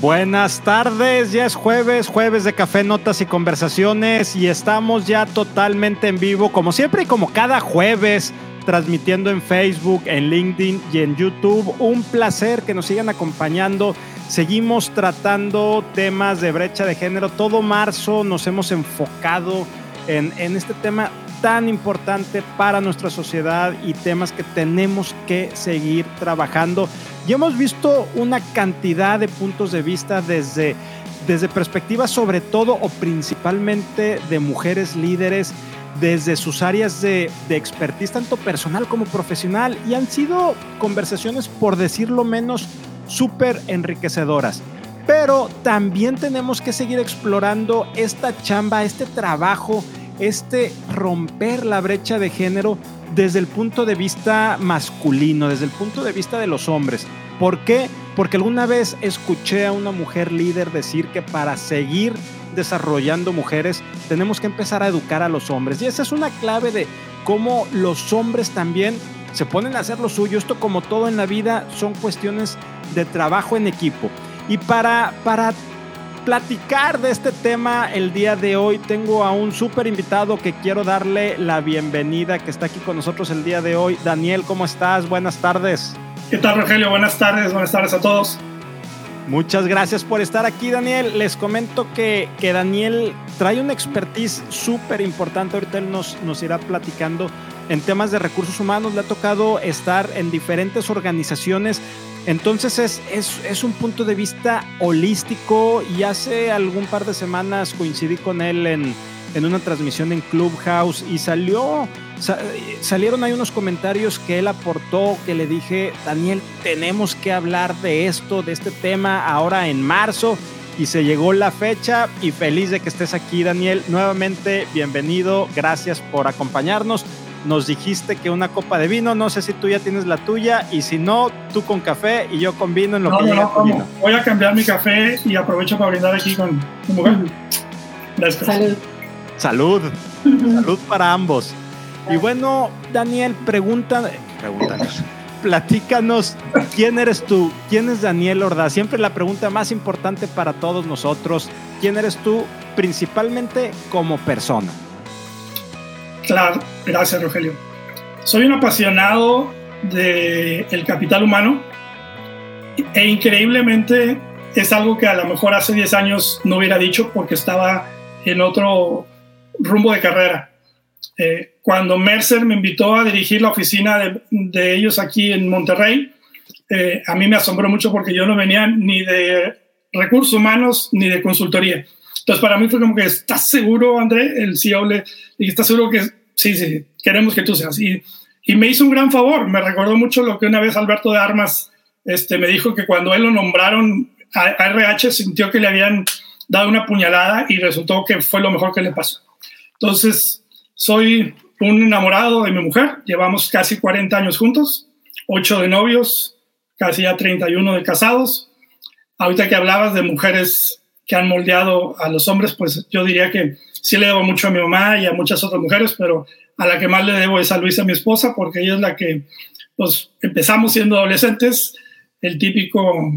Buenas tardes, ya es jueves, jueves de café, notas y conversaciones y estamos ya totalmente en vivo, como siempre y como cada jueves, transmitiendo en Facebook, en LinkedIn y en YouTube. Un placer que nos sigan acompañando. Seguimos tratando temas de brecha de género. Todo marzo nos hemos enfocado en, en este tema tan importante para nuestra sociedad y temas que tenemos que seguir trabajando. Y hemos visto una cantidad de puntos de vista desde, desde perspectivas sobre todo o principalmente de mujeres líderes, desde sus áreas de, de expertise, tanto personal como profesional, y han sido conversaciones, por decirlo menos, súper enriquecedoras. Pero también tenemos que seguir explorando esta chamba, este trabajo este romper la brecha de género desde el punto de vista masculino, desde el punto de vista de los hombres. ¿Por qué? Porque alguna vez escuché a una mujer líder decir que para seguir desarrollando mujeres tenemos que empezar a educar a los hombres. Y esa es una clave de cómo los hombres también se ponen a hacer lo suyo. Esto como todo en la vida son cuestiones de trabajo en equipo. Y para, para platicar de este tema el día de hoy tengo a un súper invitado que quiero darle la bienvenida, que está aquí con nosotros el día de hoy. Daniel, ¿cómo estás? Buenas tardes. ¿Qué tal, Rogelio? Buenas tardes, buenas tardes a todos. Muchas gracias por estar aquí, Daniel. Les comento que, que Daniel trae una expertise súper importante. Ahorita él nos, nos irá platicando en temas de recursos humanos. Le ha tocado estar en diferentes organizaciones entonces es, es, un punto de vista holístico y hace algún par de semanas coincidí con él en, una transmisión en Clubhouse y salió, salieron ahí unos comentarios que él aportó, que le dije, Daniel, tenemos que hablar de esto, de este tema ahora en marzo y se llegó la fecha y feliz de que estés aquí, Daniel. Nuevamente, bienvenido, gracias por acompañarnos nos dijiste que una copa de vino, no sé si tú ya tienes la tuya y si no, tú con café y yo con vino en lo que llega no, vino. Voy a cambiar mi café y aprovecho para brindar aquí con tu mujer. Gracias. Salud. Salud. Salud para ambos. Y bueno, Daniel, pregunta, pregúntanos, platícanos, ¿quién eres tú? ¿Quién es Daniel Ordaz? Siempre la pregunta más importante para todos nosotros, ¿quién eres tú principalmente como persona? Claro, gracias Rogelio. Soy un apasionado del capital humano e increíblemente es algo que a lo mejor hace 10 años no hubiera dicho porque estaba en otro rumbo de carrera. Eh, cuando Mercer me invitó a dirigir la oficina de, ellos aquí en Monterrey, eh, a mí me asombró mucho porque yo no venía ni de recursos humanos ni de consultoría. Entonces, para mí fue como que, ¿estás seguro, André? El CEO le dije, ¿estás seguro que sí, sí, queremos que tú seas. Y, me hizo un gran favor, me recordó mucho lo que una vez Alberto de Armas este, me dijo que cuando él lo nombraron a, RH sintió que le habían dado una puñalada y resultó que fue lo mejor que le pasó. Entonces, soy un enamorado de mi mujer, llevamos casi 40 años juntos, 8 de novios, casi ya 31 de casados. Ahorita que hablabas de mujeres que han moldeado a los hombres, pues yo diría que sí le debo mucho a mi mamá y a muchas otras mujeres, pero a la que más le debo es a Luisa, mi esposa, porque ella es la que, pues, empezamos siendo adolescentes, el típico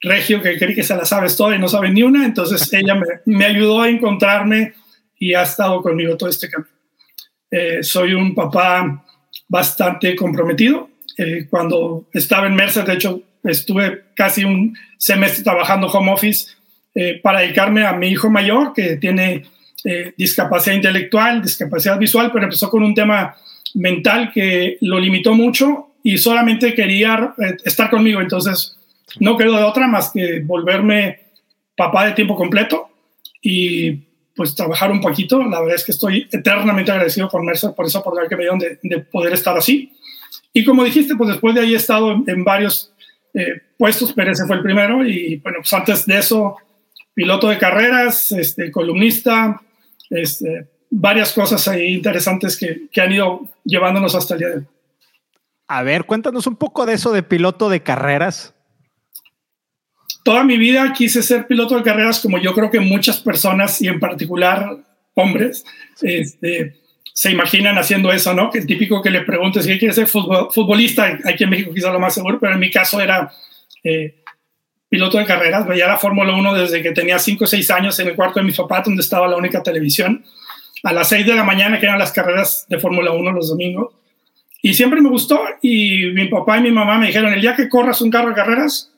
regio que cree que se la sabes toda y no sabe ni una, entonces ella me, me ayudó a encontrarme y ha estado conmigo todo este camino. Eh, soy un papá bastante comprometido. Eh, cuando estaba en Mercer, de hecho, estuve casi un semestre trabajando home office eh, para dedicarme a mi hijo mayor, que tiene eh, discapacidad intelectual, discapacidad visual, pero empezó con un tema mental que lo limitó mucho y solamente quería eh, estar conmigo. Entonces, no quedó de otra más que volverme papá de tiempo completo y pues trabajar un poquito. La verdad es que estoy eternamente agradecido con Mercer por esa oportunidad que me dieron de, poder estar así. Y como dijiste, pues después de ahí he estado en, varios eh, puestos, pero ese fue el primero. Y bueno, pues antes de eso, piloto de carreras, este, columnista, este, varias cosas ahí interesantes que, que han ido llevándonos hasta el día de hoy. A ver, cuéntanos un poco de eso de piloto de carreras. Toda mi vida quise ser piloto de carreras como yo creo que muchas personas y en particular hombres este, se imaginan haciendo eso, ¿no? Que el típico que le preguntes si quiere ser futbolista, aquí en México quizá lo más seguro, pero en mi caso era eh, piloto de carreras, veía la Fórmula 1 desde que tenía 5 o 6 años en el cuarto de mi papá, donde estaba la única televisión, a las 6 de la mañana, que eran las carreras de Fórmula 1 los domingos. Y siempre me gustó y mi papá y mi mamá me dijeron, el día que corras un carro de carreras,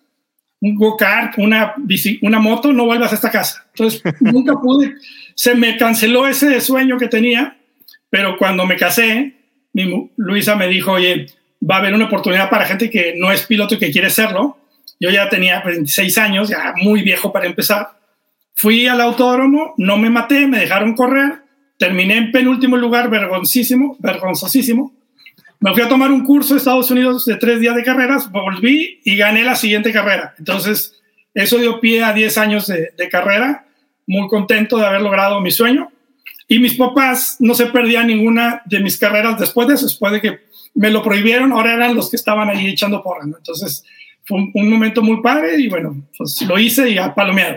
un go-kart, una, una moto, no vuelvas a esta casa. Entonces, nunca pude, se me canceló ese sueño que tenía, pero cuando me casé, Luisa me dijo, oye, va a haber una oportunidad para gente que no es piloto y que quiere serlo. Yo ya tenía 26 años, ya muy viejo para empezar. Fui al autódromo, no me maté, me dejaron correr, terminé en penúltimo lugar, vergonzísimo, vergonzosísimo. Me fui a tomar un curso de Estados Unidos de tres días de carreras, volví y gané la siguiente carrera. Entonces, eso dio pie a 10 años de, carrera, muy contento de haber logrado mi sueño. Y mis papás no se perdían ninguna de mis carreras después de eso, después de que me lo prohibieron, ahora eran los que estaban ahí echando porra. Entonces, fue un, un, momento muy padre y bueno, pues lo hice y a palomeado.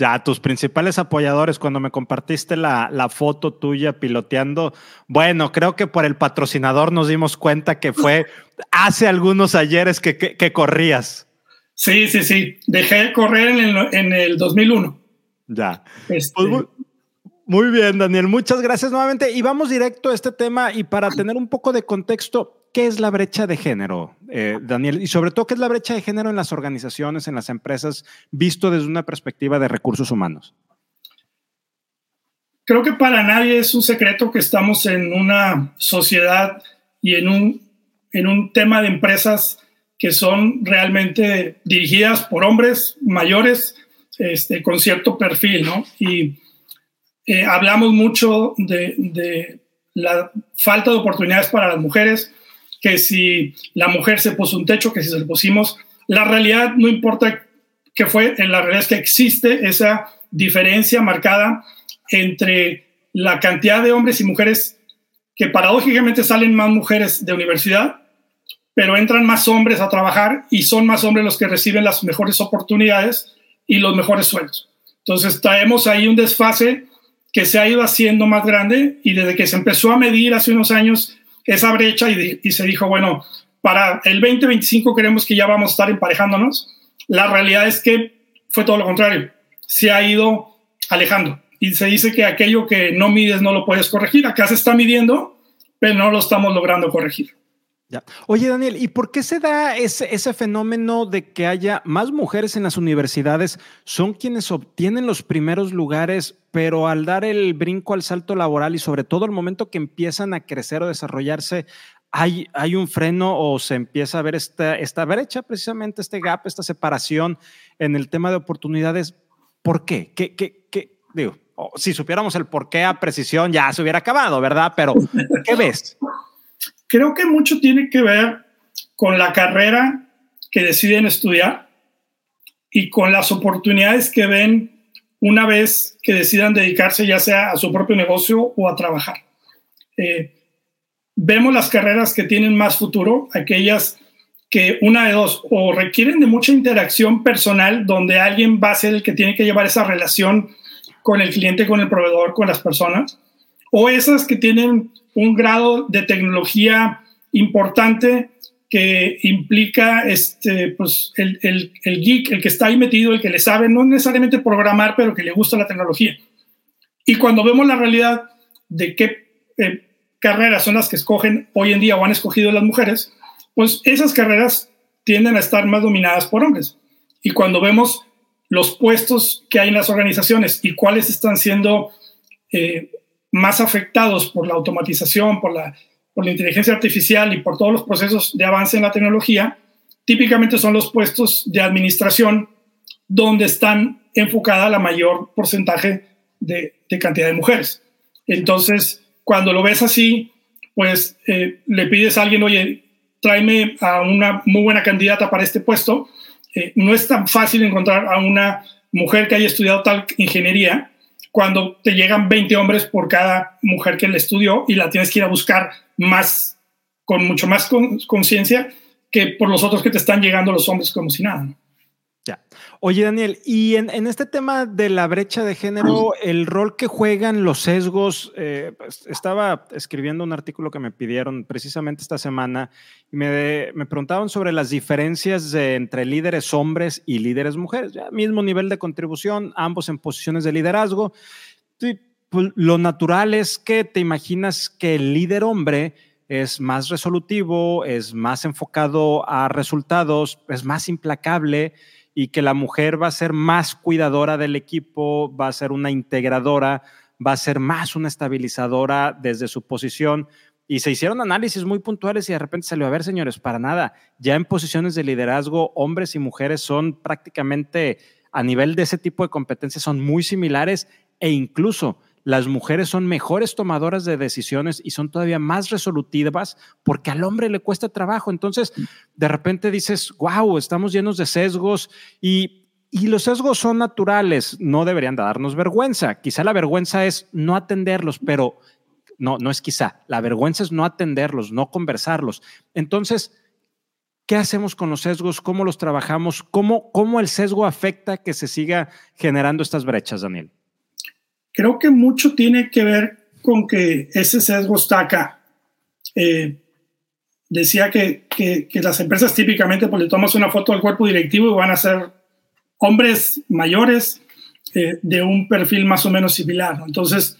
Ya, tus principales apoyadores, cuando me compartiste la, la, foto tuya piloteando, bueno, creo que por el patrocinador nos dimos cuenta que fue hace algunos ayeres que, que, corrías. Sí, sí, sí. Dejé de correr en el, en el 2001. Ya. Este... Pues muy, muy bien, Daniel. Muchas gracias nuevamente. Y vamos directo a este tema y para tener un poco de contexto, ¿qué es la brecha de género, eh, Daniel? Y sobre todo, ¿qué es la brecha de género en las organizaciones, en las empresas, visto desde una perspectiva de recursos humanos? Creo que para nadie es un secreto que estamos en una sociedad y en un, en un tema de empresas que son realmente dirigidas por hombres mayores este, con cierto perfil, ¿no? Y eh, hablamos mucho de, de la falta de oportunidades para las mujeres, que si la mujer se puso un techo, que si se lo pusimos. La realidad no importa qué fue, en la realidad es que existe esa diferencia marcada entre la cantidad de hombres y mujeres que paradójicamente salen más mujeres de universidad, pero entran más hombres a trabajar y son más hombres los que reciben las mejores oportunidades y los mejores sueldos. Entonces traemos ahí un desfase que se ha ido haciendo más grande y desde que se empezó a medir hace unos años esa brecha y, se dijo, bueno, para el 2025 queremos que ya vamos a estar emparejándonos. La realidad es que fue todo lo contrario. Se ha ido alejando y se dice que aquello que no mides no lo puedes corregir. Acá se está midiendo, pero no lo estamos logrando corregir. Oye, Daniel, ¿y por qué se da ese, ese, fenómeno de que haya más mujeres en las universidades? Son quienes obtienen los primeros lugares, pero al dar el brinco al salto laboral y sobre todo el momento que empiezan a crecer o desarrollarse, hay, hay un freno o se empieza a ver esta, esta brecha, precisamente este gap, esta separación en el tema de oportunidades. ¿Por qué? ¿Qué, qué, qué? Digo, si supiéramos el por qué a precisión ya se hubiera acabado, ¿verdad? Pero, ¿qué ves? Creo que mucho tiene que ver con la carrera que deciden estudiar y con las oportunidades que ven una vez que decidan dedicarse ya sea a su propio negocio o a trabajar. Eh, vemos las carreras que tienen más futuro, aquellas que una de dos, o requieren de mucha interacción personal, donde alguien va a ser el que tiene que llevar esa relación con el cliente, con el proveedor, con las personas, o esas que tienen un grado de tecnología importante que implica este, pues, el, el, geek, el que está ahí metido, el que le sabe, no necesariamente programar, pero que le gusta la tecnología. Y cuando vemos la realidad de qué eh, carreras son las que escogen hoy en día o han escogido las mujeres, pues esas carreras tienden a estar más dominadas por hombres. Y cuando vemos los puestos que hay en las organizaciones y cuáles están siendo eh, más afectados por la automatización, por la, por la inteligencia artificial y por todos los procesos de avance en la tecnología, típicamente son los puestos de administración donde están enfocada la mayor porcentaje de, de cantidad de mujeres. Entonces, cuando lo ves así, pues eh, le pides a alguien, oye, tráeme a una muy buena candidata para este puesto. Eh, no es tan fácil encontrar a una mujer que haya estudiado tal ingeniería cuando te llegan 20 hombres por cada mujer que le estudió y la tienes que ir a buscar más, con mucho más conciencia que por los otros que te están llegando los hombres como si nada. Oye, Daniel, y en, este tema de la brecha de género, el rol que juegan los sesgos, eh, pues, estaba escribiendo un artículo que me pidieron precisamente esta semana y me, me preguntaban sobre las diferencias entre líderes hombres y líderes mujeres, ya mismo nivel de contribución, ambos en posiciones de liderazgo. pues, lo natural es que te imaginas que el líder hombre es más resolutivo, es más enfocado a resultados, es más implacable y que la mujer va a ser más cuidadora del equipo, va a ser una integradora, va a ser más una estabilizadora desde su posición. Y se hicieron análisis muy puntuales y de repente salió a ver, señores, para nada. Ya en posiciones de liderazgo, hombres y mujeres son prácticamente a nivel de ese tipo de competencias, son muy similares e incluso las mujeres son mejores tomadoras de decisiones y son todavía más resolutivas porque al hombre le cuesta trabajo. Entonces, de repente dices, wow, estamos llenos de sesgos y, y los sesgos son naturales, no deberían darnos vergüenza. Quizá la vergüenza es no atenderlos, pero no, no es quizá, la vergüenza es no atenderlos, no conversarlos. Entonces, ¿Qué hacemos con los sesgos? ¿Cómo los trabajamos? ¿Cómo, ¿Cómo el sesgo afecta que se siga generando estas brechas, Daniel? Creo que mucho tiene que ver con que ese sesgo está acá. Eh, decía que, que, las empresas típicamente pues le tomas una foto al cuerpo directivo y van a ser hombres mayores eh, de un perfil más o menos similar. Entonces,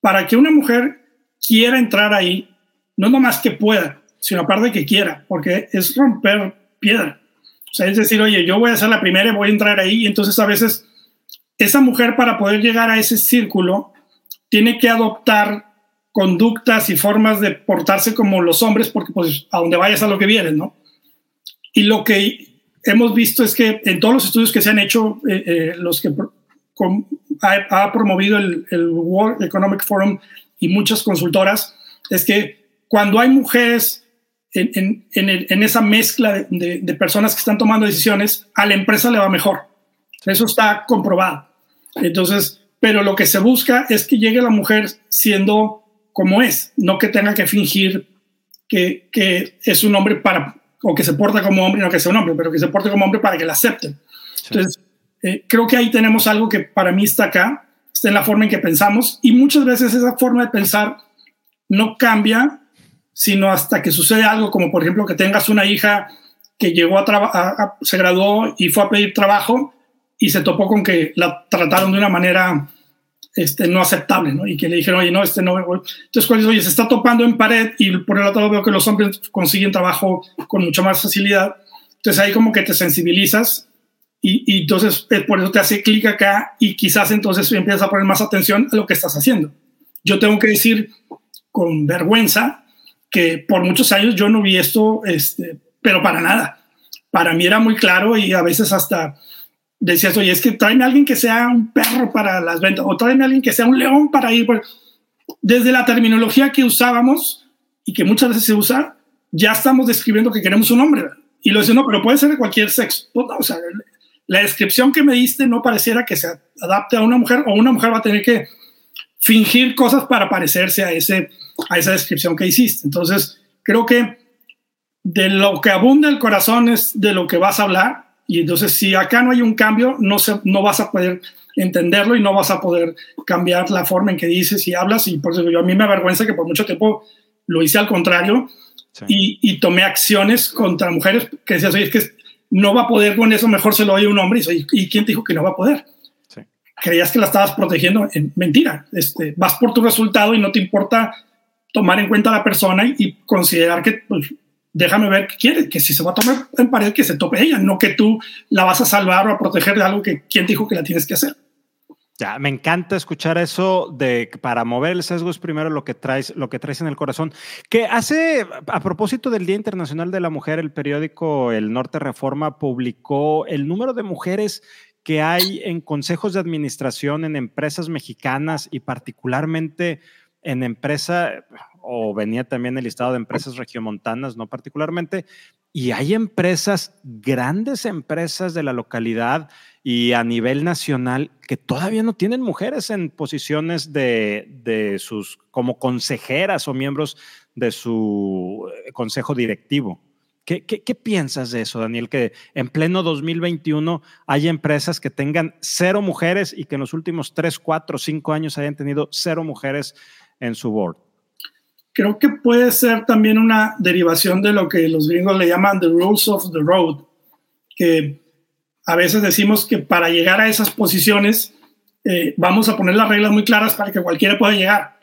para que una mujer quiera entrar ahí, no nomás que pueda, sino aparte que quiera, porque es romper piedra. O sea, es decir, oye, yo voy a ser la primera y voy a entrar ahí, y entonces a veces esa mujer para poder llegar a ese círculo tiene que adoptar conductas y formas de portarse como los hombres, porque pues a donde vayas a lo que vienes, ¿no? Y lo que hemos visto es que en todos los estudios que se han hecho, eh, eh, los que ha, promovido el, World Economic Forum y muchas consultoras, es que cuando hay mujeres en, esa mezcla de personas que están tomando decisiones, a la empresa le va mejor eso está comprobado. Entonces, pero lo que se busca es que llegue la mujer siendo como es, no que tenga que fingir que, que es un hombre para, o que se porta como hombre, no que sea un hombre, pero que se porte como hombre para que la acepten. Entonces, eh, creo que ahí tenemos algo que para mí está acá, está en la forma en que pensamos y muchas veces esa forma de pensar no cambia, sino hasta que sucede algo, como por ejemplo que tengas una hija que llegó a, a se graduó y fue a pedir trabajo y se topó con que la trataron de una manera este, no aceptable, ¿no? Y que le dijeron, oye, no, este no. Entonces, ¿cuál es? Oye, se está topando en pared y por el otro lado veo que los hombres consiguen trabajo con mucha más facilidad. Entonces ahí como que te sensibilizas y, y entonces por eso te hace clic acá y quizás entonces empiezas a poner más atención a lo que estás haciendo. Yo tengo que decir con vergüenza que por muchos años yo no vi esto, este, pero para nada. Para mí era muy claro y a veces hasta decías, oye, es que tráeme a alguien que sea un perro para las ventas o tráeme a alguien que sea un león para ir. Desde la terminología que usábamos y que muchas veces se usa, ya estamos describiendo que queremos un hombre. Y lo dice, no, pero puede ser de cualquier sexo. Pues o sea, la descripción que me diste no pareciera que se adapte a una mujer o una mujer va a tener que fingir cosas para parecerse a, ese, a esa descripción que hiciste. Entonces, creo que de lo que abunda el corazón es de lo que vas a hablar y entonces, si acá no hay un cambio, no, se, no vas a poder entenderlo y no vas a poder cambiar la forma en que dices y hablas. Y por eso yo a mí me avergüenza que por mucho tiempo lo hice al contrario y, y, tomé acciones contra mujeres que decías, oye, es que no va a poder con eso, mejor se lo oye un hombre. Y, ¿y quién te dijo que no va a poder? Creías que la estabas protegiendo. En, mentira. Este, vas por tu resultado y no te importa tomar en cuenta a la persona y, y considerar que pues, déjame ver qué quiere, que si se va a tomar en pared, que se tope ella, no que tú la vas a salvar o a proteger de algo que quien dijo que la tienes que hacer. Ya, me encanta escuchar eso de para mover el sesgo es primero lo que traes, lo que traes en el corazón. Que hace, a propósito del Día Internacional de la Mujer, el periódico El Norte Reforma publicó el número de mujeres que hay en consejos de administración en empresas mexicanas y particularmente en empresa, o venía también el listado de empresas regiomontanas, no particularmente, y hay empresas, grandes empresas de la localidad y a nivel nacional que todavía no tienen mujeres en posiciones de, sus, como consejeras o miembros de su eh, consejo directivo. ¿Qué, qué, piensas de eso, Daniel? Que en pleno 2021 hay empresas que tengan cero mujeres y que en los últimos tres, cuatro, cinco años hayan tenido cero mujeres en su board. Creo que puede ser también una derivación de lo que los gringos le llaman the rules of the road, que a veces decimos que para llegar a esas posiciones eh, vamos a poner las reglas muy claras para que cualquiera pueda llegar.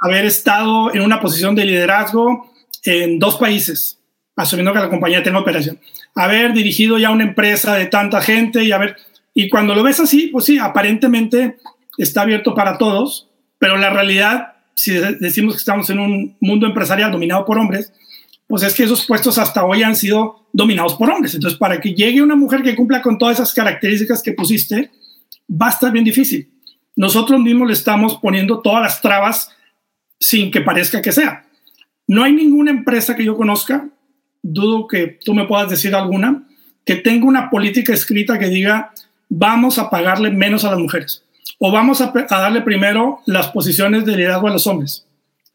Haber estado en una posición de liderazgo en dos países, asumiendo que la compañía tenga operación. Haber dirigido ya una empresa de tanta gente y haber... Y cuando lo ves así, pues sí, aparentemente está abierto para todos, pero la realidad, si decimos que estamos en un mundo empresarial dominado por hombres, pues es que esos puestos hasta hoy han sido dominados por hombres. Entonces, para que llegue una mujer que cumpla con todas esas características que pusiste, va a estar bien difícil. Nosotros mismos le estamos poniendo todas las trabas sin que parezca que sea. No hay ninguna empresa que yo conozca, dudo que tú me puedas decir alguna, que tenga una política escrita que diga vamos a pagarle menos a las mujeres o vamos a, darle primero las posiciones de liderazgo a los hombres.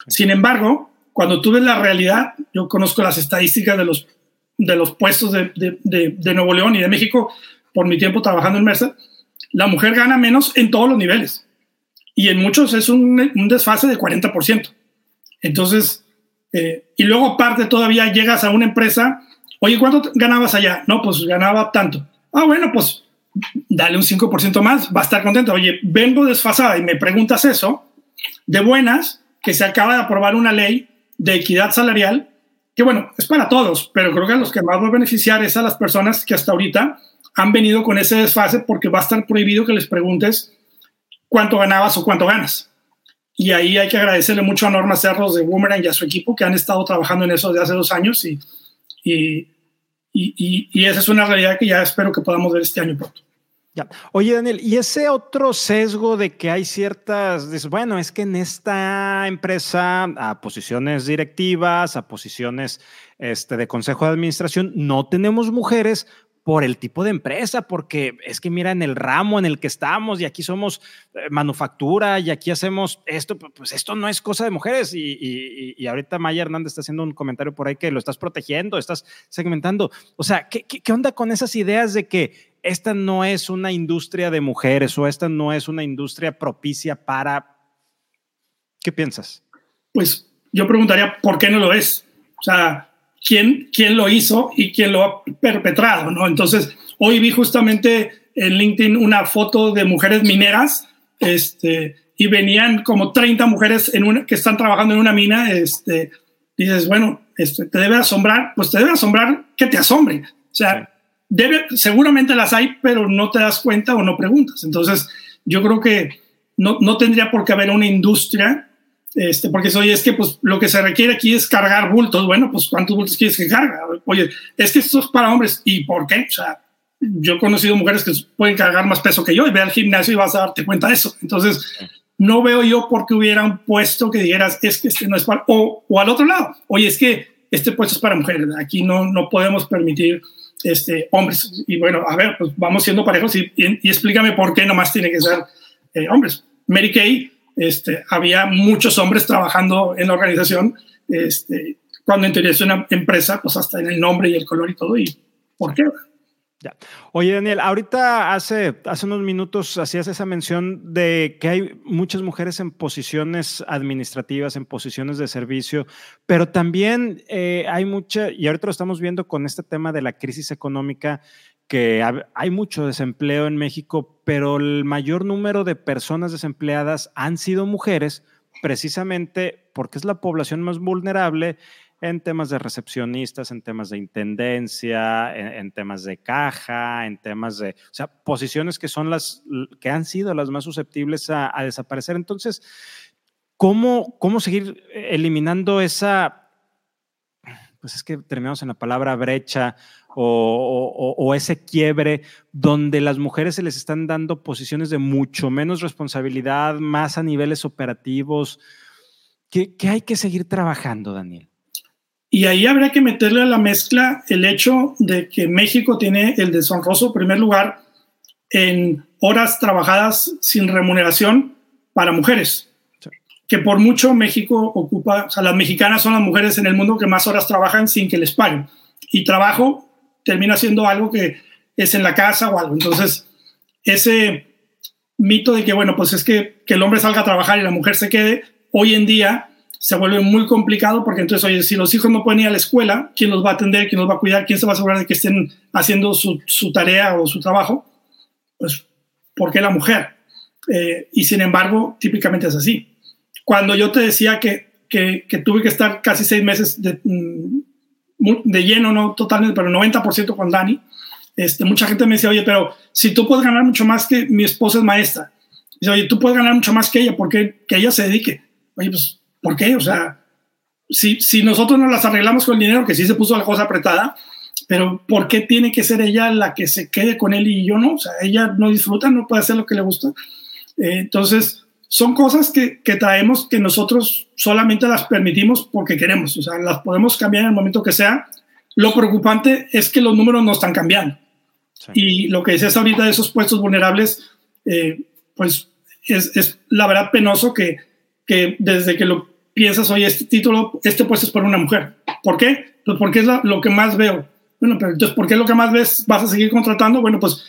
Sin embargo, cuando tú ves la realidad, yo conozco las estadísticas de los, de los puestos de, de, Nuevo León y de México por mi tiempo trabajando en Mercer, la mujer gana menos en todos los niveles. Y en muchos es un, un desfase de 40%. Entonces, eh, y luego aparte todavía llegas a una empresa, oye, ¿cuánto ganabas allá? No, pues ganaba tanto. Ah, bueno, pues dale un 5% más, va a estar contento. Oye, vengo desfasada y me preguntas eso, de buenas, que se acaba de aprobar una ley de equidad salarial, que bueno, es para todos, pero creo que a los que más va a beneficiar es a las personas que hasta ahorita han venido con ese desfase porque va a estar prohibido que les preguntes cuánto ganabas o cuánto ganas. Y ahí hay que agradecerle mucho a Norma Cerros de Boomerang y a su equipo que han estado trabajando en eso desde hace dos años y, y, y, y esa es una realidad que ya espero que podamos ver este año pronto. Oye, Daniel, y ese otro sesgo de que hay ciertas, bueno, es que en esta empresa, a posiciones directivas, a posiciones este, de consejo de administración, no tenemos mujeres por el tipo de empresa, porque es que mira en el ramo en el que estamos y aquí somos eh, manufactura y aquí hacemos esto, pues esto no es cosa de mujeres. Y, y, ahorita Maya Hernández está haciendo un comentario por ahí que lo estás protegiendo, estás segmentando. O sea, ¿qué, qué, qué onda con esas ideas de que esta no es una industria de mujeres o esta no es una industria propicia para... ¿Qué piensas? Pues yo preguntaría, ¿por qué no lo es? O sea, ¿quién, quién lo hizo y quién lo ha perpetrado? ¿no? Entonces, hoy vi justamente en LinkedIn una foto de mujeres mineras este, y venían como 30 mujeres en una, que están trabajando en una mina. Este, dices, bueno, este, te debe asombrar, pues te debe asombrar que te asombre. O sea, Debe, seguramente las hay, pero no te das cuenta o no preguntas. Entonces, yo creo que no, no tendría por qué haber una industria, este, porque oye, es que pues, lo que se requiere aquí es cargar bultos. Bueno, pues ¿cuántos bultos quieres que carga? Oye, es que esto es para hombres. ¿Y por qué? O sea, yo he conocido mujeres que pueden cargar más peso que yo y ve al gimnasio y vas a darte cuenta de eso. Entonces, no veo yo por qué hubiera un puesto que dijeras, es que este no es para... O, o al otro lado, oye, es que este puesto es para mujeres. Aquí no, no podemos permitir este, hombres. Y bueno, a ver, pues vamos siendo parejos y, explícame por qué nomás tiene que ser eh, hombres. Mary Kay, este, había muchos hombres trabajando en la organización. Este, cuando es una empresa, pues hasta en el nombre y el color y todo. ¿Y por qué? Oye, Daniel, ahorita hace, hace unos minutos hacías esa mención de que hay muchas mujeres en posiciones administrativas, en posiciones de servicio, pero también eh, hay mucha, y ahorita lo estamos viendo con este tema de la crisis económica, que hay mucho desempleo en México, pero el mayor número de personas desempleadas han sido mujeres precisamente porque es la población más vulnerable en temas de recepcionistas, en temas de intendencia, en, temas de caja, en temas de, o sea, posiciones que son las que han sido las más susceptibles a, desaparecer. Entonces, ¿cómo, ¿cómo seguir eliminando esa, pues es que terminamos en la palabra brecha o, o, ese quiebre donde las mujeres se les están dando posiciones de mucho menos responsabilidad, más a niveles operativos? ¿Qué, qué hay que seguir trabajando, Daniel? Y ahí habría que meterle a la mezcla el hecho de que México tiene el deshonroso primer lugar en horas trabajadas sin remuneración para mujeres. Que por mucho México ocupa, o sea, las mexicanas son las mujeres en el mundo que más horas trabajan sin que les paguen. y trabajo, termina siendo algo que es en la casa o algo. Entonces, ese mito de que, bueno, pues es que, que el hombre salga a trabajar y la mujer se quede, hoy en día se vuelve muy complicado porque entonces, oye, si los hijos no pueden ir a la escuela, ¿quién los va a atender? ¿Quién los va a cuidar? ¿Quién se va a asegurar de que estén haciendo su, su tarea o su trabajo? Pues, ¿por qué la mujer? Eh, y sin embargo, típicamente es así. Cuando yo te decía que, que, que tuve que estar casi seis meses de, mm, de lleno, no totalmente, pero 90% con Dani, este, mucha gente me decía, oye, pero si tú puedes ganar mucho más que mi esposa es maestra, dice, oye, tú puedes ganar mucho más que ella, ¿por qué que ella se dedique? Oye, pues, ¿por qué? O sea, si, si nosotros nos las arreglamos con el dinero, que sí se puso la cosa apretada, pero ¿por qué tiene que ser ella la que se quede con él y yo no? O sea, ella no disfruta, no puede hacer lo que le gusta. Eh, entonces, son cosas que, que, traemos que nosotros solamente las permitimos porque queremos, o sea, las podemos cambiar en el momento que sea. Lo preocupante es que los números no están cambiando. Sí. Y lo que decías ahorita de esos puestos vulnerables, eh, pues es, es, la verdad penoso que, que desde que lo piensas, oye, este título, este puesto es para una mujer. ¿Por qué? Pues porque es la, lo que más veo. Bueno, pero entonces, ¿por qué es lo que más ves? ¿Vas a seguir contratando? Bueno, pues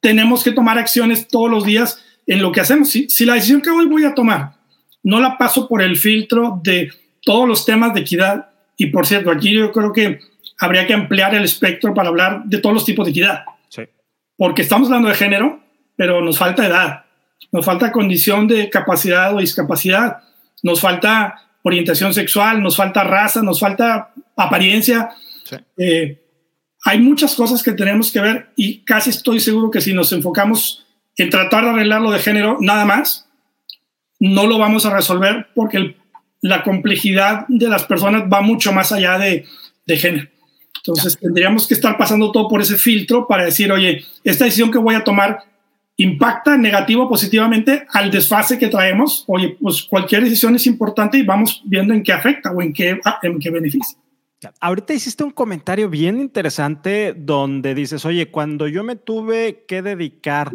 tenemos que tomar acciones todos los días en lo que hacemos. Si, si la decisión que hoy voy a tomar no la paso por el filtro de todos los temas de equidad, y por cierto, aquí yo creo que habría que ampliar el espectro para hablar de todos los tipos de equidad. Sí. Porque estamos hablando de género, pero nos falta edad, nos falta condición de capacidad o discapacidad, nos falta orientación sexual, nos falta raza, nos falta apariencia. Sí. Eh, hay muchas cosas que tenemos que ver y casi estoy seguro que si nos enfocamos en tratar de arreglar lo de género nada más, no lo vamos a resolver porque el, la complejidad de las personas va mucho más allá de, de género. Entonces tendríamos que estar pasando todo por ese filtro para decir, oye, esta decisión que voy a tomar impacta negativo o positivamente al desfase que traemos. Oye, pues cualquier decisión es importante y vamos viendo en qué afecta o en qué, en qué beneficia. Ahorita hiciste un comentario bien interesante donde dices, oye, cuando yo me tuve que dedicar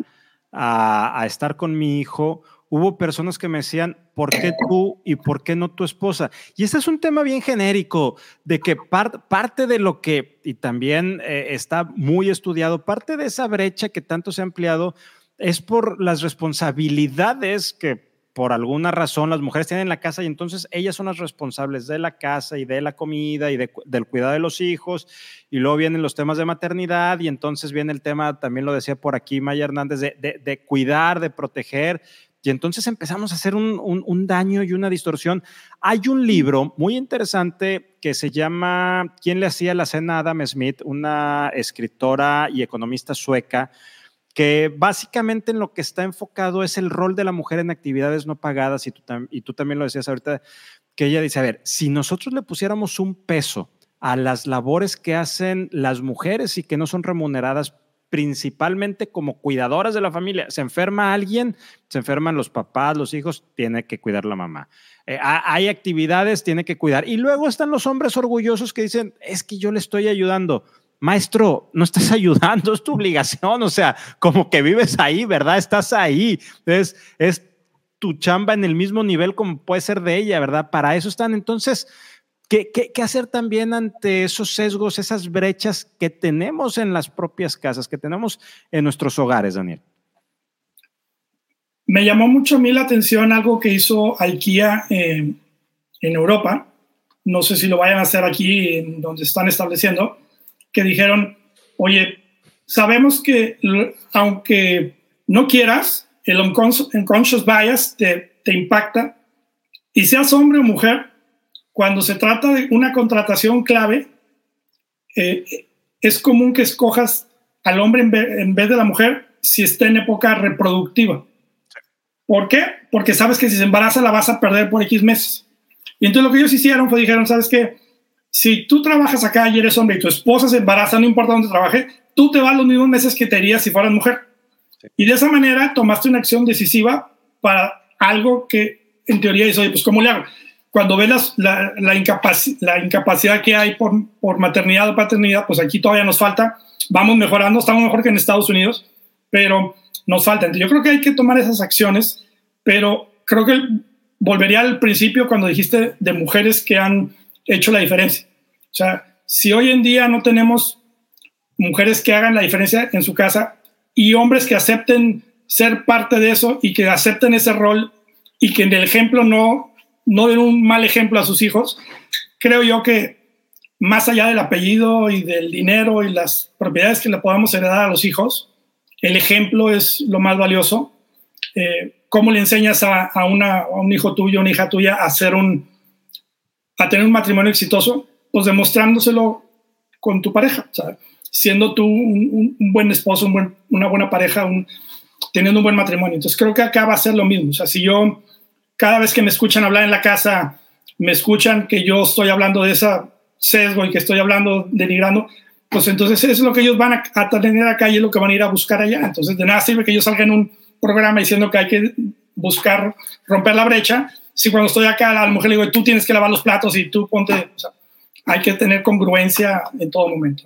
a, a estar con mi hijo, hubo personas que me decían, ¿por qué tú y por qué no tu esposa? Y este es un tema bien genérico, de que par, parte de lo que, y también eh, está muy estudiado, parte de esa brecha que tanto se ha ampliado es por las responsabilidades que por alguna razón las mujeres tienen en la casa y entonces ellas son las responsables de la casa y de la comida y de, del cuidado de los hijos y luego vienen los temas de maternidad y entonces viene el tema, también lo decía por aquí Maya Hernández, de, de, de cuidar, de proteger y entonces empezamos a hacer un, un, un, daño y una distorsión. Hay un libro muy interesante que se llama ¿Quién le hacía la cena a Adam Smith? Una escritora y economista sueca que básicamente en lo que está enfocado es el rol de la mujer en actividades no pagadas, y tú, y tú también lo decías ahorita, que ella dice, a ver, si nosotros le pusiéramos un peso a las labores que hacen las mujeres y que no son remuneradas principalmente como cuidadoras de la familia. Se enferma alguien, se enferman los papás, los hijos, tiene que cuidar la mamá. Eh, hay actividades, tiene que cuidar. Y luego están los hombres orgullosos que dicen, es que yo le estoy ayudando maestro, no estás ayudando, es tu obligación, o sea, como que vives ahí, ¿verdad? Estás ahí. Es tu chamba en el mismo nivel como puede ser de ella, ¿verdad? Para eso están. Entonces, ¿qué, qué, qué hacer también ante esos sesgos, esas brechas que tenemos en las propias casas, que tenemos en nuestros hogares, Daniel? Me llamó mucho a mí la atención algo que hizo IKEA eh, en Europa. No sé si lo vayan a hacer aquí, donde están estableciendo que dijeron, oye, sabemos que aunque no quieras, el unconscious bias te, te impacta y seas hombre o mujer, cuando se trata de una contratación clave, eh, es común que escojas al hombre en vez, en vez, de la mujer si está en época reproductiva. ¿Por qué? Porque sabes que si se embaraza la vas a perder por X meses. Y entonces lo que ellos hicieron fue dijeron, ¿sabes qué? Si tú trabajas acá y eres hombre y tu esposa se embaraza, no importa dónde trabaje, tú te vas los mismos meses que te irías si fueras mujer. Sí. Y de esa manera tomaste una acción decisiva para algo que en teoría dice, oye, pues ¿cómo le hago? Cuando ves la, la, incapac la, incapacidad que hay por, por maternidad o paternidad, pues aquí todavía nos falta, vamos mejorando, estamos mejor que en Estados Unidos, pero nos falta. Entonces, yo creo que hay que tomar esas acciones, pero creo que volvería al principio cuando dijiste de mujeres que han hecho la diferencia. O sea, si hoy en día no tenemos mujeres que hagan la diferencia en su casa y hombres que acepten ser parte de eso y que acepten ese rol y que en el ejemplo no, no den un mal ejemplo a sus hijos, creo yo que más allá del apellido y del dinero y las propiedades que le podamos heredar a los hijos, el ejemplo es lo más valioso. Eh, ¿Cómo le enseñas a, a, una, un hijo tuyo, una hija tuya a, hacer un, a tener un matrimonio exitoso? Pues demostrándoselo con tu pareja, siendo tú un, buen esposo, una buena pareja, teniendo un buen matrimonio. Entonces creo que acá va a ser lo mismo. O sea, si yo, cada vez que me escuchan hablar en la casa, me escuchan que yo estoy hablando de esa sesgo y que estoy hablando, denigrando, pues entonces eso es lo que ellos van a, tener acá y es lo que van a ir a buscar allá. Entonces de nada sirve que yo salga en un programa diciendo que hay que buscar romper la brecha, si cuando estoy acá la mujer le digo, tú tienes que lavar los platos y tú ponte, o sea, hay que tener congruencia en todo momento.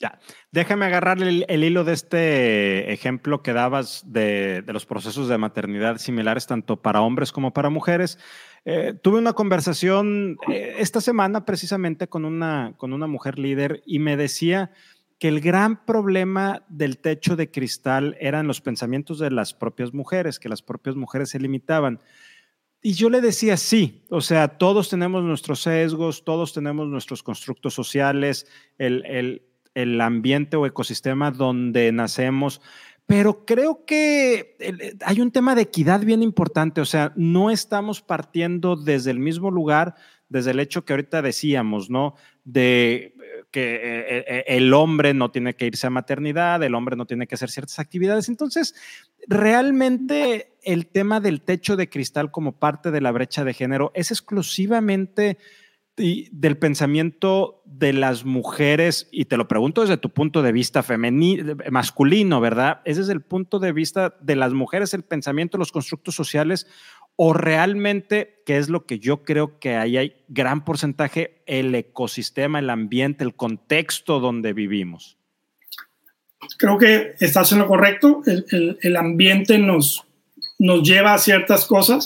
Ya, déjame agarrar el, hilo de este ejemplo que dabas de, de, los procesos de maternidad similares tanto para hombres como para mujeres. Eh, tuve una conversación eh, esta semana precisamente con una, con una mujer líder y me decía que el gran problema del techo de cristal eran los pensamientos de las propias mujeres, que las propias mujeres se limitaban. Y yo le decía, sí, o sea, todos tenemos nuestros sesgos, todos tenemos nuestros constructos sociales, el, el, el ambiente o ecosistema donde nacemos, pero creo que eh, hay un tema de equidad bien importante, o sea, no estamos partiendo desde el mismo lugar, desde el hecho que ahorita decíamos, ¿no? De que eh, el hombre no tiene que irse a maternidad, el hombre no tiene que hacer ciertas actividades. Entonces, realmente el tema del techo de cristal como parte de la brecha de género es exclusivamente del pensamiento de las mujeres, y te lo pregunto desde tu punto de vista femenino, masculino, ¿verdad? ¿Es desde el punto de vista de las mujeres el pensamiento, los constructos sociales, o realmente, que es lo que yo creo que ahí hay gran porcentaje, el ecosistema, el ambiente, el contexto donde vivimos? Creo que estás en lo correcto. El, el, ambiente nos, nos lleva a ciertas cosas.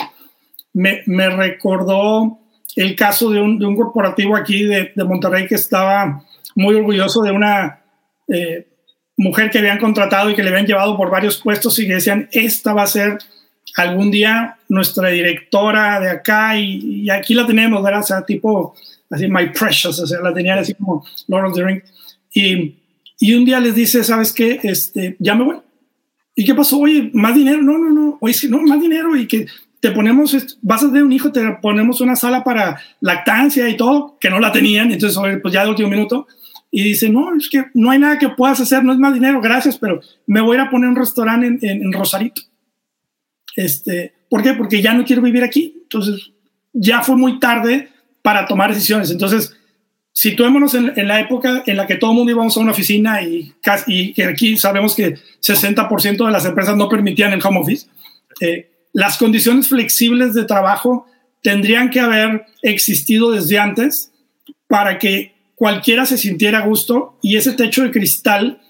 Me, me recordó el caso de un, de un corporativo aquí de, de, Monterrey que estaba muy orgulloso de una eh, mujer que habían contratado y que le habían llevado por varios puestos y que decían, esta va a ser algún día nuestra directora de acá y, y aquí la tenemos, ¿verdad? O sea, tipo, así, my precious, o sea, la tenían así como Lord of the Rings. Y, y un día les dice, ¿sabes qué? Este, ya me voy. ¿Y qué pasó? Oye, más dinero. No, no, no. Oye, no, más dinero. Y que te ponemos, vas a tener un hijo, te ponemos una sala para lactancia y todo, que no la tenían, entonces pues ya de último minuto, y dice, no, es que no hay nada que puedas hacer, no es más dinero, gracias, pero me voy a, ir a poner un restaurante en, Rosarito. Este, ¿Por qué? Porque ya no quiero vivir aquí, entonces ya fue muy tarde para tomar decisiones, entonces situémonos en, en la época en la que todo el mundo íbamos a una oficina y, y que aquí sabemos que 60% de las empresas no permitían el home office. Eh, las condiciones flexibles de trabajo tendrían que haber existido desde antes para que cualquiera se sintiera a gusto y ese techo de cristal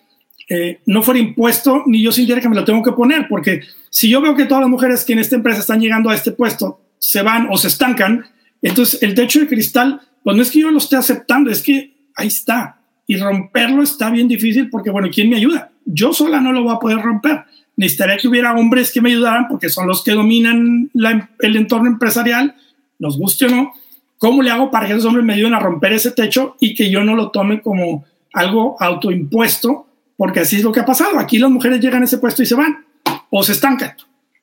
eh, no fuera impuesto ni yo sintiera que me lo tengo que poner, porque si yo veo que todas las mujeres que en esta empresa están llegando a este puesto se van o se estancan, entonces el techo de cristal, pues no es que yo lo esté aceptando, es que ahí está. Y romperlo está bien difícil porque, bueno, ¿quién me ayuda? Yo sola no lo voy a poder romper necesitaría que hubiera hombres que me ayudaran porque son los que dominan el entorno empresarial, nos guste o no. ¿Cómo le hago para que esos hombres me ayuden a romper ese techo y que yo no lo tome como algo autoimpuesto? Porque así es lo que ha pasado. Aquí las mujeres llegan a ese puesto y se van o se estancan.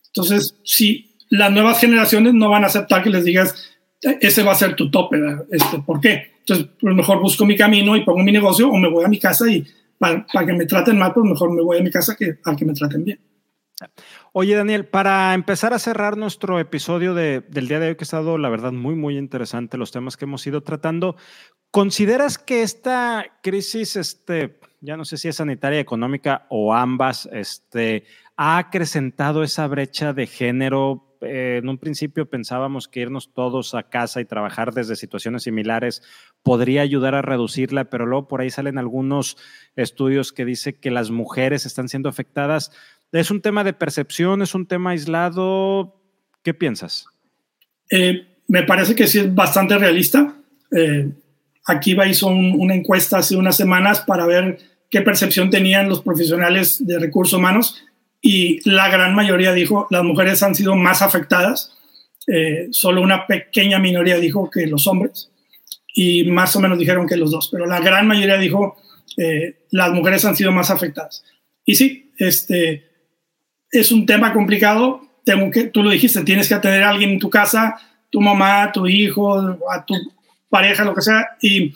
Entonces, si las nuevas generaciones no van a aceptar que les digas, ese va a ser tu tope, este, ¿por qué? Entonces, pues mejor busco mi camino y pongo mi negocio o me voy a mi casa y para, que me traten mal, pues mejor me voy a mi casa que al que me traten bien. Oye, Daniel, para empezar a cerrar nuestro episodio de, del día de hoy, que ha estado, la verdad, muy, muy interesante los temas que hemos ido tratando, ¿consideras que esta crisis, este, ya no sé si es sanitaria, económica o ambas, este, ha acrecentado esa brecha de género eh, en un principio pensábamos que irnos todos a casa y trabajar desde situaciones similares podría ayudar a reducirla, pero luego por ahí salen algunos estudios que dicen que las mujeres están siendo afectadas. ¿Es un tema de percepción? ¿Es un tema aislado? ¿Qué piensas? Eh, me parece que sí es bastante realista. Eh, Akiva hizo una encuesta hace unas semanas para ver qué percepción tenían los profesionales de recursos humanos y la gran mayoría dijo las mujeres han sido más afectadas, eh, solo una pequeña minoría dijo que los hombres y más o menos dijeron que los dos, pero la gran mayoría dijo eh, las mujeres han sido más afectadas. Y sí, este es un tema complicado, tengo que, tú lo dijiste, tienes que atender a alguien en tu casa, tu mamá, tu hijo, a tu pareja, lo que sea, y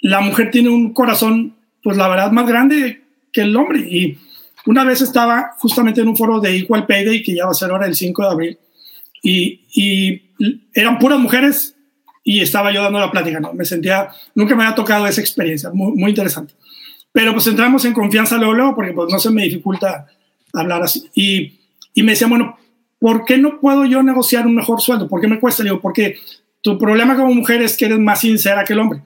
la mujer tiene un corazón, pues la verdad, más grande que el hombre. Y una vez estaba justamente en un foro de Equal Pay Day, que ya va a ser ahora el 5 de abril, y, y eran puras mujeres y estaba yo dando la plática, ¿no? Me sentía, nunca me había tocado esa experiencia, muy, muy interesante. Pero pues entramos en confianza luego, luego, porque pues no se me dificulta hablar así. Y, y me decía, bueno, ¿por qué no puedo yo negociar un mejor sueldo? ¿Por qué me cuesta? Le digo, porque tu problema como mujer es que eres más sincera que el hombre.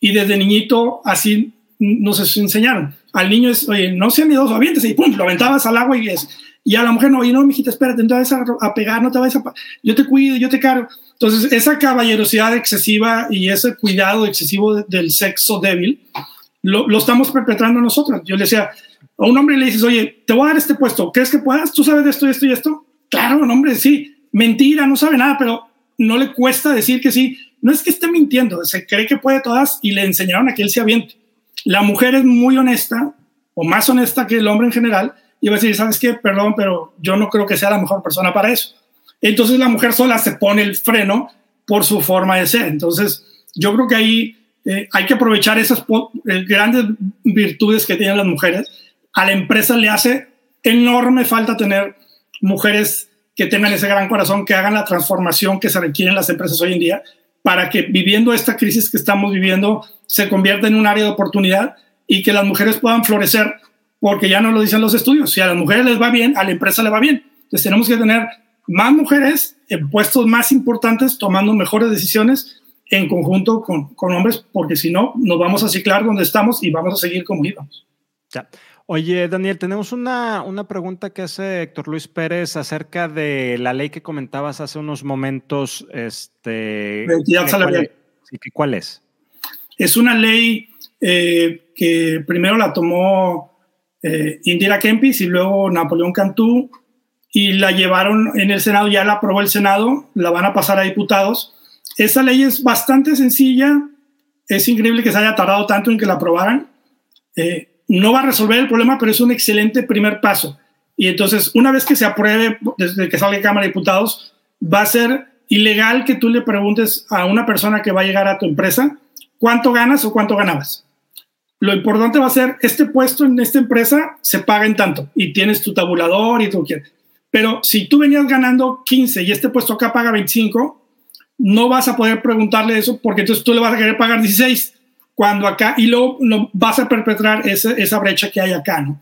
Y desde niñito así nos enseñaron. Al niño es, oye, no seas miedoso, aviéntese y pum, lo aventabas al agua y es. Y a la mujer no, oye, no, mijita, espérate, no te vas a, pegar, no te vas a... Yo te cuido, yo te cargo. Entonces, esa caballerosidad excesiva y ese cuidado excesivo del sexo débil, lo, lo, estamos perpetrando nosotros. Yo le decía, a un hombre le dices, oye, te voy a dar este puesto, ¿crees que puedas? ¿Tú sabes de esto, esto y esto? Claro, un hombre, sí. Mentira, no sabe nada, pero no le cuesta decir que sí. No es que esté mintiendo, se cree que puede todas y le enseñaron a que él se aviente. La mujer es muy honesta, o más honesta que el hombre en general, y va a decir, ¿sabes qué? Perdón, pero yo no creo que sea la mejor persona para eso. Entonces la mujer sola se pone el freno por su forma de ser. Entonces yo creo que ahí eh, hay que aprovechar esas eh, grandes virtudes que tienen las mujeres. A la empresa le hace enorme falta tener mujeres que tengan ese gran corazón, que hagan la transformación que se requiere en las empresas hoy en día para que viviendo esta crisis que estamos viviendo se convierta en un área de oportunidad y que las mujeres puedan florecer, porque ya no lo dicen los estudios, si a las mujeres les va bien, a la empresa le va bien. Entonces tenemos que tener más mujeres en puestos más importantes, tomando mejores decisiones en conjunto con, con hombres, porque si no, nos vamos a ciclar donde estamos y vamos a seguir como íbamos. Oye, Daniel, tenemos una, una, pregunta que hace Héctor Luis Pérez acerca de la ley que comentabas hace unos momentos. Este, salarial. ¿Cuál es? Es una ley eh, que primero la tomó eh, Indira Kempis y luego Napoleón Cantú y la llevaron en el Senado, ya la aprobó el Senado, la van a pasar a diputados. Esa ley es bastante sencilla, es increíble que se haya tardado tanto en que la aprobaran. Eh, no va a resolver el problema, pero es un excelente primer paso. Y entonces, una vez que se apruebe, desde que salga Cámara de Diputados, va a ser ilegal que tú le preguntes a una persona que va a llegar a tu empresa cuánto ganas o cuánto ganabas. Lo importante va a ser, este puesto en esta empresa se paga en tanto y tienes tu tabulador y todo quieres. Pero si tú venías ganando 15 y este puesto acá paga 25, no vas a poder preguntarle eso porque entonces tú le vas a querer pagar 16 cuando acá, y luego no, vas a perpetrar esa, esa brecha que hay acá, ¿no?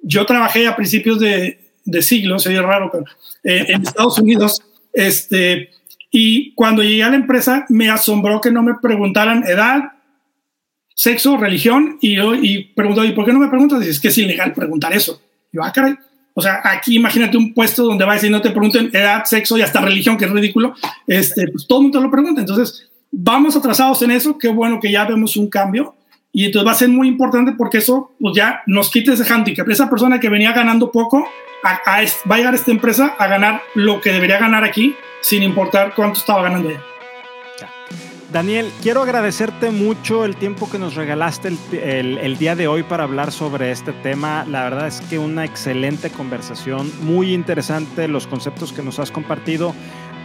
Yo trabajé a principios de, de siglo, sería raro, pero eh, en Estados Unidos, este, y cuando llegué a la empresa me asombró que no me preguntaran edad, sexo, religión, y yo y pregunto, ¿y por qué no me preguntas? Dices, es que es ilegal preguntar eso. Y yo, ah, caray. O sea, aquí imagínate un puesto donde va a decir no te pregunten edad, sexo y hasta religión, que es ridículo. Este, pues todo el mundo lo pregunta. Entonces, vamos atrasados en eso, qué bueno que ya vemos un cambio y entonces va a ser muy importante porque eso pues ya nos quita ese handicap. Esa persona que venía ganando poco a, va a llegar a esta empresa a ganar lo que debería ganar aquí sin importar cuánto estaba ganando ella. Daniel, quiero agradecerte mucho el tiempo que nos regalaste el, el, día de hoy para hablar sobre este tema. La verdad es que una excelente conversación, muy interesante los conceptos que nos has compartido.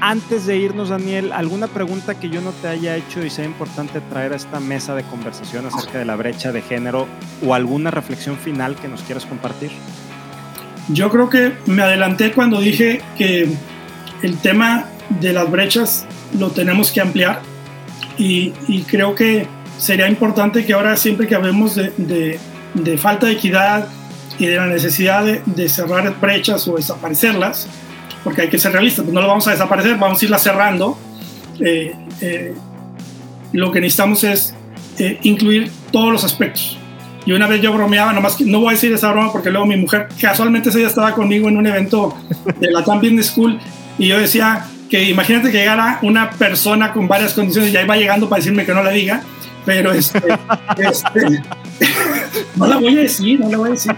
Antes de irnos, Daniel, ¿alguna pregunta que yo no te haya hecho y sea importante traer a esta mesa de conversación acerca de la brecha de género o alguna reflexión final que nos quieras compartir? Yo creo que me adelanté cuando dije que el tema de las brechas lo tenemos que ampliar y, creo que sería importante que ahora siempre que hablemos de, de, falta de equidad y de la necesidad de, de cerrar brechas o desaparecerlas, porque hay que ser realistas, pues no lo vamos a desaparecer, vamos a irla cerrando. Eh, eh, lo que necesitamos es eh, incluir todos los aspectos. Y una vez yo bromeaba, nomás que no voy a decir esa broma porque luego mi mujer, casualmente día estaba conmigo en un evento de la Business School y yo decía, que imagínate que llegara una persona con varias condiciones y ahí va llegando para decirme que no la diga, pero este, este no la voy a decir, no la voy a decir,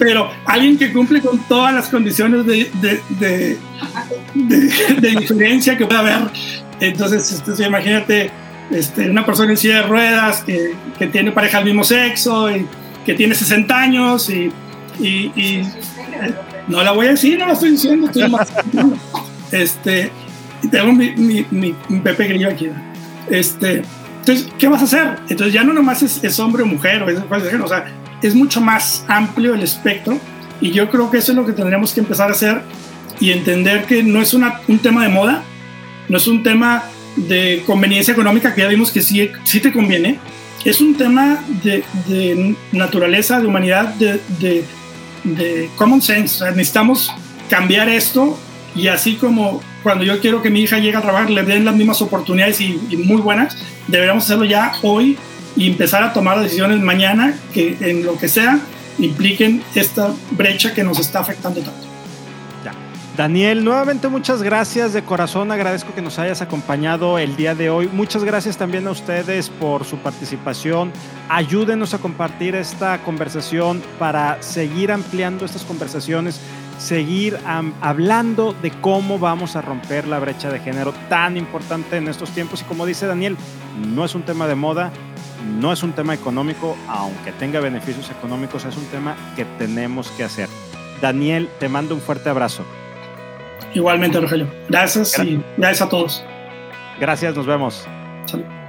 pero alguien que cumple con todas las condiciones de, de, de, de diferencia que pueda haber. Entonces, este, imagínate este, una persona en silla de ruedas que, que, tiene pareja del mismo sexo y que tiene 60 años y, y, y no la voy a decir, no la estoy diciendo, estoy más. este, tengo mi, mi, mi, mi, Pepe Grillo aquí. Este, entonces, ¿qué vas a hacer? Entonces ya no nomás es, es hombre o mujer, o, es, o sea, es mucho más amplio el espectro y yo creo que eso es lo que tendríamos que empezar a hacer y entender que no es un tema de moda, no es un tema de conveniencia económica, que ya vimos que sí, sí te conviene, es un tema de, naturaleza, de humanidad, de, de, common sense. necesitamos cambiar esto y así como cuando yo quiero que mi hija llegue a trabajar le den las mismas oportunidades y, y muy buenas, deberíamos hacerlo ya hoy y empezar a tomar decisiones mañana que en lo que sea impliquen esta brecha que nos está afectando tanto. Daniel, nuevamente muchas gracias de corazón, agradezco que nos hayas acompañado el día de hoy. Muchas gracias también a ustedes por su participación. Ayúdenos a compartir esta conversación para seguir ampliando estas conversaciones, seguir hablando de cómo vamos a romper la brecha de género tan importante en estos tiempos. Y como dice Daniel, no es un tema de moda, no es un tema económico, aunque tenga beneficios económicos, es un tema que tenemos que hacer. Daniel, te mando un fuerte abrazo. Igualmente, Rogelio. Gracias, gracias. y gracias a todos. Gracias, nos vemos. Salud.